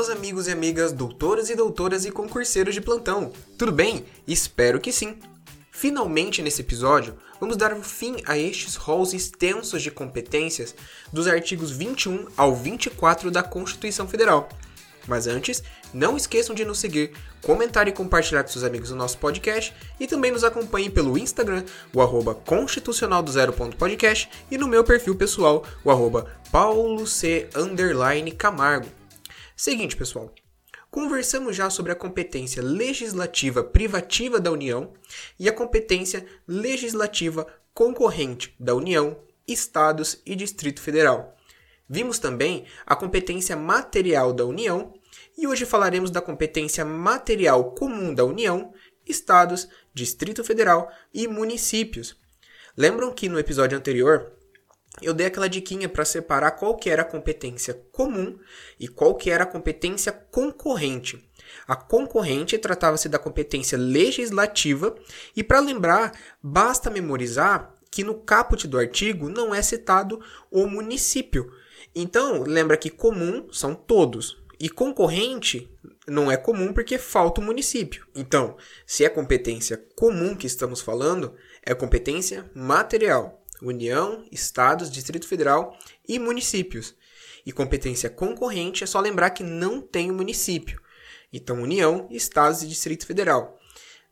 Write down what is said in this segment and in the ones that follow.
meus amigos e amigas, doutoras e doutoras e concurseiros de plantão. Tudo bem? Espero que sim. Finalmente, nesse episódio, vamos dar fim a estes rolos extensos de competências dos artigos 21 ao 24 da Constituição Federal. Mas antes, não esqueçam de nos seguir, comentar e compartilhar com seus amigos o no nosso podcast e também nos acompanhem pelo Instagram, o arroba constitucional do e no meu perfil pessoal, o arroba paulo c camargo. Seguinte, pessoal. Conversamos já sobre a competência legislativa privativa da União e a competência legislativa concorrente da União, Estados e Distrito Federal. Vimos também a competência material da União e hoje falaremos da competência material comum da União, Estados, Distrito Federal e municípios. Lembram que no episódio anterior eu dei aquela diquinha para separar qual que era a competência comum e qual que era a competência concorrente. A concorrente tratava-se da competência legislativa e para lembrar, basta memorizar que no caput do artigo não é citado o município. Então, lembra que comum são todos e concorrente não é comum porque falta o município. Então, se é competência comum que estamos falando, é competência material. União, Estados, Distrito Federal e municípios. E competência concorrente é só lembrar que não tem o município. Então, União, Estados e Distrito Federal.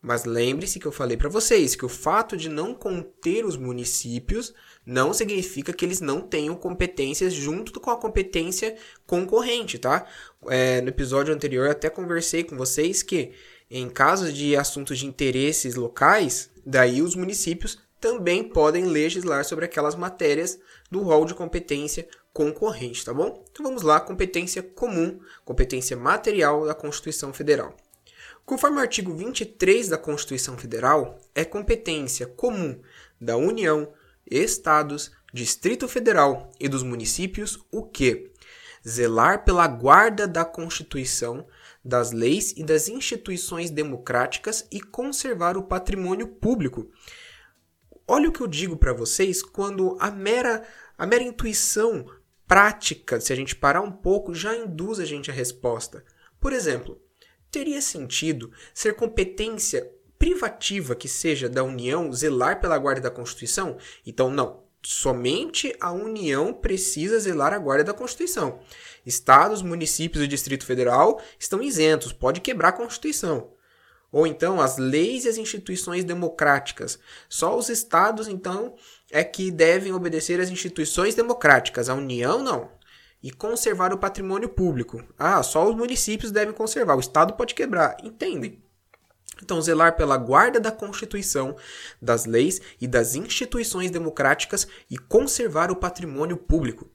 Mas lembre-se que eu falei para vocês que o fato de não conter os municípios não significa que eles não tenham competências junto com a competência concorrente, tá? É, no episódio anterior eu até conversei com vocês que em casos de assuntos de interesses locais, daí os municípios também podem legislar sobre aquelas matérias do rol de competência concorrente, tá bom? Então vamos lá, competência comum, competência material da Constituição Federal. Conforme o artigo 23 da Constituição Federal, é competência comum da União, Estados, Distrito Federal e dos municípios o que? Zelar pela guarda da Constituição, das leis e das instituições democráticas e conservar o patrimônio público, Olha o que eu digo para vocês quando a mera, a mera intuição prática, se a gente parar um pouco, já induz a gente a resposta. Por exemplo, teria sentido ser competência privativa que seja da União zelar pela guarda da Constituição? Então, não. Somente a União precisa zelar a guarda da Constituição. Estados, municípios e Distrito Federal estão isentos, pode quebrar a Constituição. Ou então as leis e as instituições democráticas. Só os estados, então, é que devem obedecer às instituições democráticas. A União, não. E conservar o patrimônio público. Ah, só os municípios devem conservar. O estado pode quebrar. Entendem? Então, zelar pela guarda da Constituição, das leis e das instituições democráticas e conservar o patrimônio público.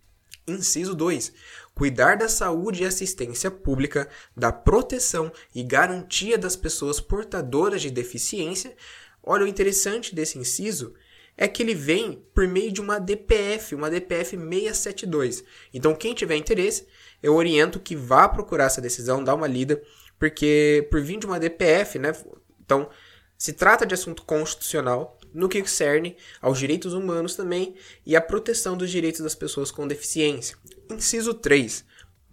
Inciso 2 cuidar da saúde e assistência pública, da proteção e garantia das pessoas portadoras de deficiência. Olha, o interessante desse inciso é que ele vem por meio de uma DPF, uma DPF 672. Então, quem tiver interesse, eu oriento que vá procurar essa decisão, dá uma lida, porque por vir de uma DPF, né? Então, se trata de assunto constitucional, no que concerne aos direitos humanos também e à proteção dos direitos das pessoas com deficiência. Inciso 3.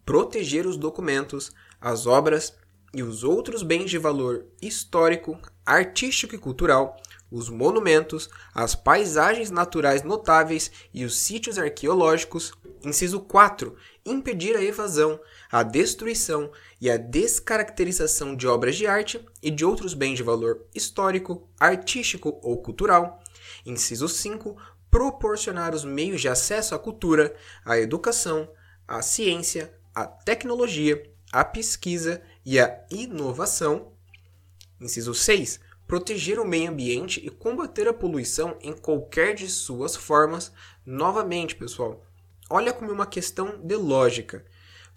Proteger os documentos, as obras e os outros bens de valor histórico, artístico e cultural, os monumentos, as paisagens naturais notáveis e os sítios arqueológicos. Inciso 4. Impedir a evasão, a destruição e a descaracterização de obras de arte e de outros bens de valor histórico, artístico ou cultural. Inciso 5 proporcionar os meios de acesso à cultura, à educação, à ciência, à tecnologia, à pesquisa e à inovação. Inciso 6. Proteger o meio ambiente e combater a poluição em qualquer de suas formas. Novamente, pessoal, olha como uma questão de lógica.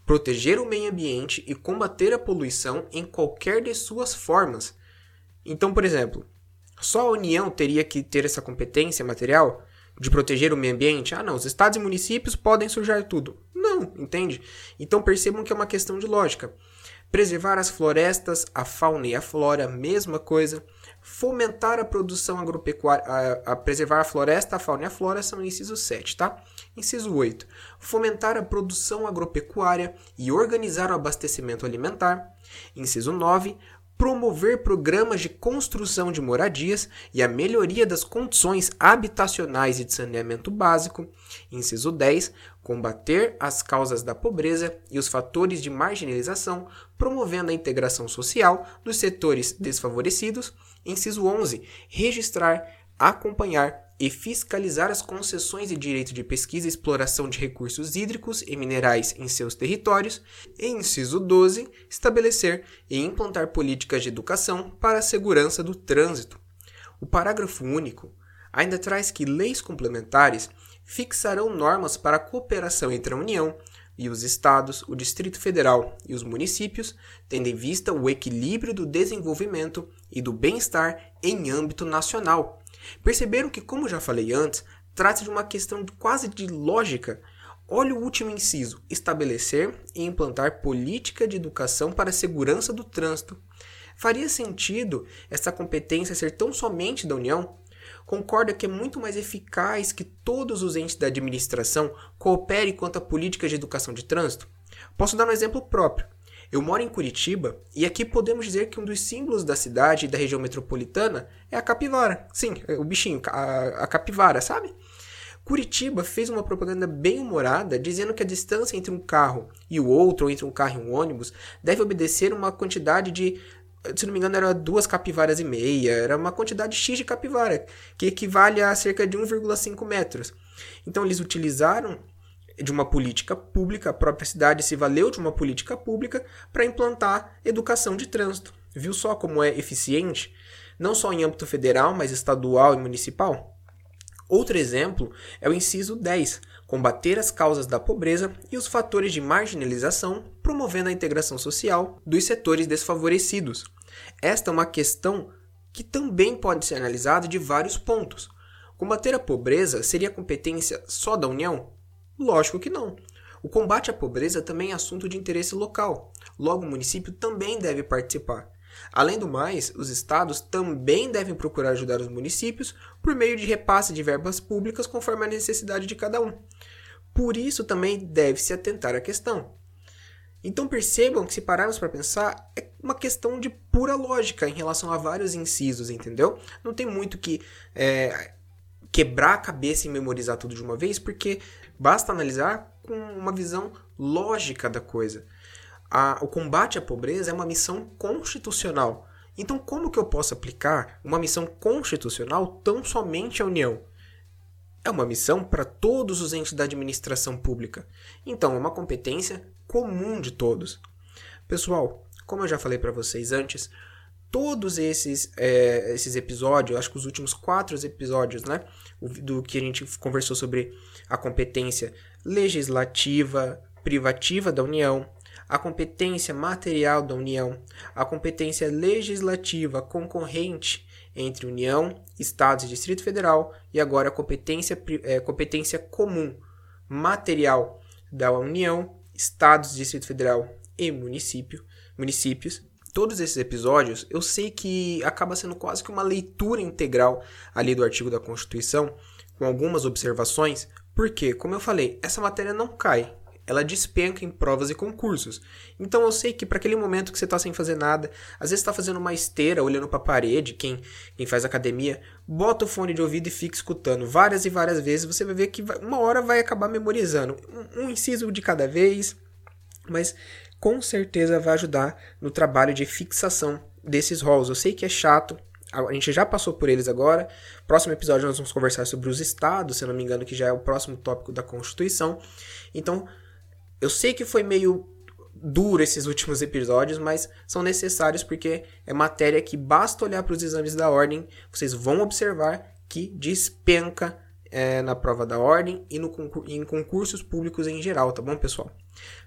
Proteger o meio ambiente e combater a poluição em qualquer de suas formas. Então, por exemplo, só a União teria que ter essa competência material? de proteger o meio ambiente? Ah, não, os estados e municípios podem sujar tudo. Não, entende? Então percebam que é uma questão de lógica. Preservar as florestas, a fauna e a flora, mesma coisa. Fomentar a produção agropecuária, a, a, preservar a floresta, a fauna e a flora são inciso 7, tá? Inciso 8. Fomentar a produção agropecuária e organizar o abastecimento alimentar. Inciso 9 promover programas de construção de moradias e a melhoria das condições habitacionais e de saneamento básico. Inciso 10. Combater as causas da pobreza e os fatores de marginalização, promovendo a integração social dos setores desfavorecidos. Inciso 11. Registrar, acompanhar e fiscalizar as concessões de direito de pesquisa e exploração de recursos hídricos e minerais em seus territórios. E inciso 12, estabelecer e implantar políticas de educação para a segurança do trânsito. O parágrafo único ainda traz que leis complementares fixarão normas para a cooperação entre a União e os estados, o Distrito Federal e os municípios, tendo em vista o equilíbrio do desenvolvimento e do bem-estar em âmbito nacional Perceberam que, como já falei antes, trata-se de uma questão quase de lógica. Olha o último inciso: estabelecer e implantar política de educação para a segurança do trânsito. Faria sentido essa competência ser tão somente da União? Concorda que é muito mais eficaz que todos os entes da administração cooperem quanto à política de educação de trânsito? Posso dar um exemplo próprio. Eu moro em Curitiba e aqui podemos dizer que um dos símbolos da cidade e da região metropolitana é a capivara. Sim, é o bichinho, a, a capivara, sabe? Curitiba fez uma propaganda bem humorada dizendo que a distância entre um carro e o outro, ou entre um carro e um ônibus, deve obedecer uma quantidade de se não me engano, era duas capivaras e meia, era uma quantidade X de capivara, que equivale a cerca de 1,5 metros. Então eles utilizaram de uma política pública, a própria cidade se valeu de uma política pública para implantar educação de trânsito. Viu só como é eficiente? Não só em âmbito federal, mas estadual e municipal? Outro exemplo é o inciso 10, combater as causas da pobreza e os fatores de marginalização, promovendo a integração social dos setores desfavorecidos. Esta é uma questão que também pode ser analisada de vários pontos. Combater a pobreza seria competência só da União? Lógico que não. O combate à pobreza também é assunto de interesse local, logo o município também deve participar. Além do mais, os estados também devem procurar ajudar os municípios por meio de repasse de verbas públicas conforme a necessidade de cada um. Por isso também deve-se atentar à questão. Então percebam que se pararmos para pensar, é uma questão de pura lógica em relação a vários incisos, entendeu? Não tem muito que é, quebrar a cabeça e memorizar tudo de uma vez, porque basta analisar com uma visão lógica da coisa. A, o combate à pobreza é uma missão constitucional. Então, como que eu posso aplicar uma missão constitucional tão somente à União? É uma missão para todos os entes da administração pública. Então, é uma competência comum de todos. Pessoal, como eu já falei para vocês antes, todos esses, é, esses episódios, acho que os últimos quatro episódios, né? Do que a gente conversou sobre a competência legislativa, privativa da União, a competência material da União, a competência legislativa concorrente entre União, Estados e Distrito Federal, e agora a competência, é, competência comum material da União, Estados, Distrito Federal e município, municípios todos esses episódios, eu sei que acaba sendo quase que uma leitura integral ali do artigo da Constituição, com algumas observações, porque, como eu falei, essa matéria não cai, ela despenca em provas e concursos. Então eu sei que para aquele momento que você está sem fazer nada, às vezes está fazendo uma esteira, olhando para a parede, quem, quem faz academia, bota o fone de ouvido e fica escutando várias e várias vezes, você vai ver que vai, uma hora vai acabar memorizando. Um, um inciso de cada vez, mas com certeza vai ajudar no trabalho de fixação desses roles. Eu sei que é chato, a gente já passou por eles agora. Próximo episódio nós vamos conversar sobre os estados, se eu não me engano, que já é o próximo tópico da Constituição. Então, eu sei que foi meio duro esses últimos episódios, mas são necessários porque é matéria que basta olhar para os exames da ordem, vocês vão observar que despenca é, na prova da ordem e no concur em concursos públicos em geral, tá bom, pessoal?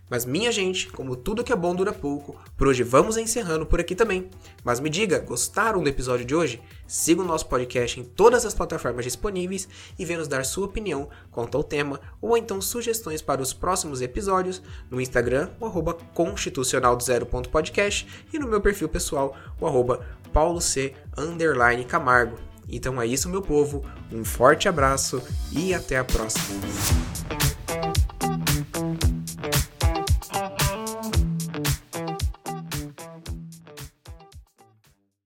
Mas minha gente, como tudo que é bom dura pouco, por hoje vamos encerrando por aqui também. Mas me diga, gostaram do episódio de hoje? Siga o nosso podcast em todas as plataformas disponíveis e venha nos dar sua opinião quanto ao tema ou então sugestões para os próximos episódios no Instagram, o arroba constitucional do e no meu perfil pessoal, o arroba paulo c underline camargo. Então é isso, meu povo. Um forte abraço e até a próxima.